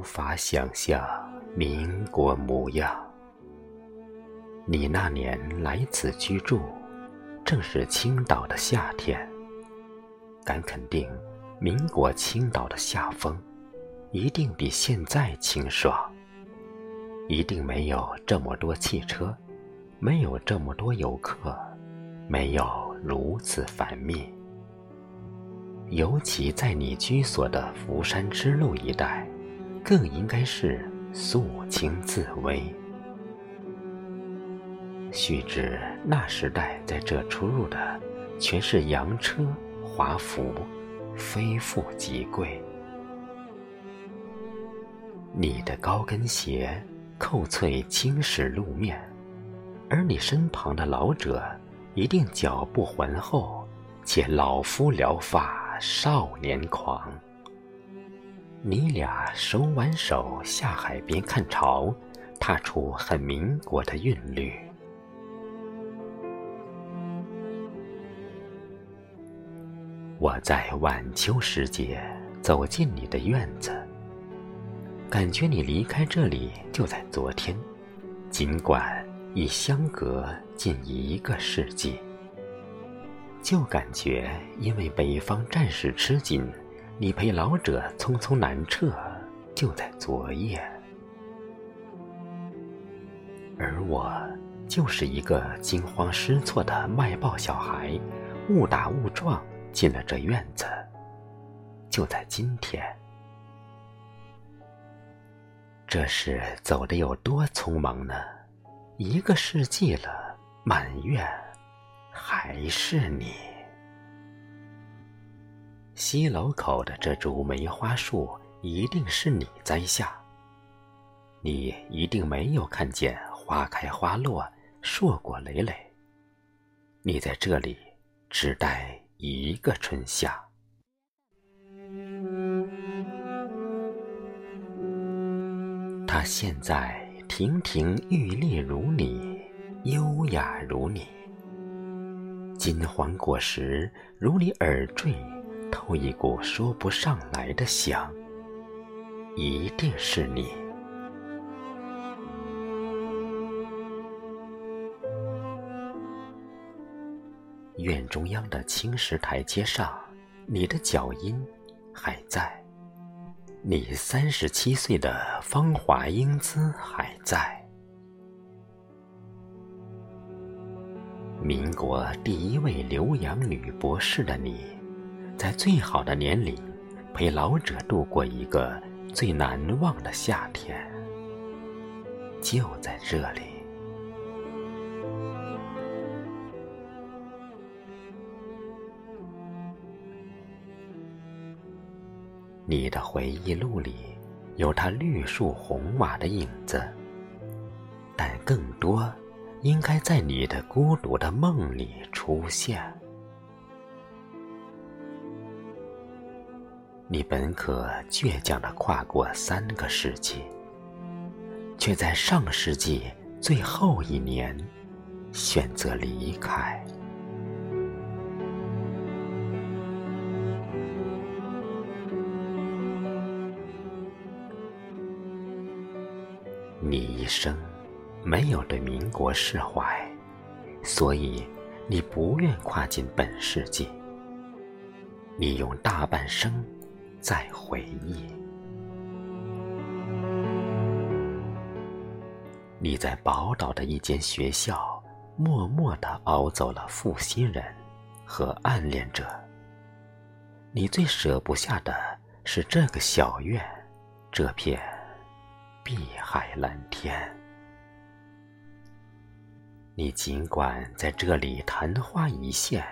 无法想象民国模样。你那年来此居住，正是青岛的夏天。敢肯定，民国青岛的夏风，一定比现在清爽。一定没有这么多汽车，没有这么多游客，没有如此繁密。尤其在你居所的福山支路一带，更应该是肃清自危。须知那时代在这出入的，全是洋车、华服，非富即贵。你的高跟鞋扣碎青石路面，而你身旁的老者一定脚步浑厚，且老夫聊发。少年狂，你俩手挽手下海边看潮，踏出很民国的韵律。我在晚秋时节走进你的院子，感觉你离开这里就在昨天，尽管已相隔近一个世纪。就感觉，因为北方战事吃紧，你陪老者匆匆南撤，就在昨夜。而我，就是一个惊慌失措的卖报小孩，误打误撞进了这院子，就在今天。这是走的有多匆忙呢？一个世纪了，满院。还是你。西楼口的这株梅花树，一定是你栽下。你一定没有看见花开花落，硕果累累。你在这里只待一个春夏。他现在亭亭玉立如你，优雅如你。金黄果实如你耳坠，透一股说不上来的香。一定是你。院中央的青石台阶上，你的脚印还在，你三十七岁的芳华英姿还在。民国第一位留洋女博士的你，在最好的年龄，陪老者度过一个最难忘的夏天，就在这里。你的回忆录里，有他绿树红瓦的影子，但更多。应该在你的孤独的梦里出现。你本可倔强的跨过三个世纪，却在上世纪最后一年选择离开。你一生。没有对民国释怀，所以你不愿跨进本世纪。你用大半生在回忆。你在宝岛的一间学校，默默地熬走了负心人和暗恋者。你最舍不下的是这个小院，这片碧海蓝天。你尽管在这里昙花一现，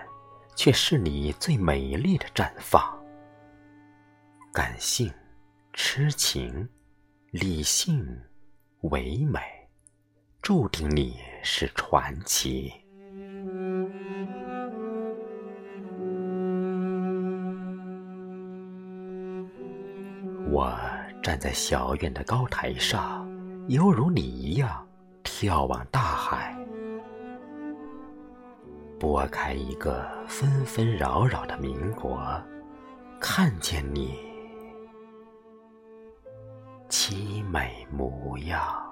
却是你最美丽的绽放。感性、痴情、理性、唯美，注定你是传奇。我站在小院的高台上，犹如你一样眺望大海。拨开一个纷纷扰扰的民国，看见你，美模样。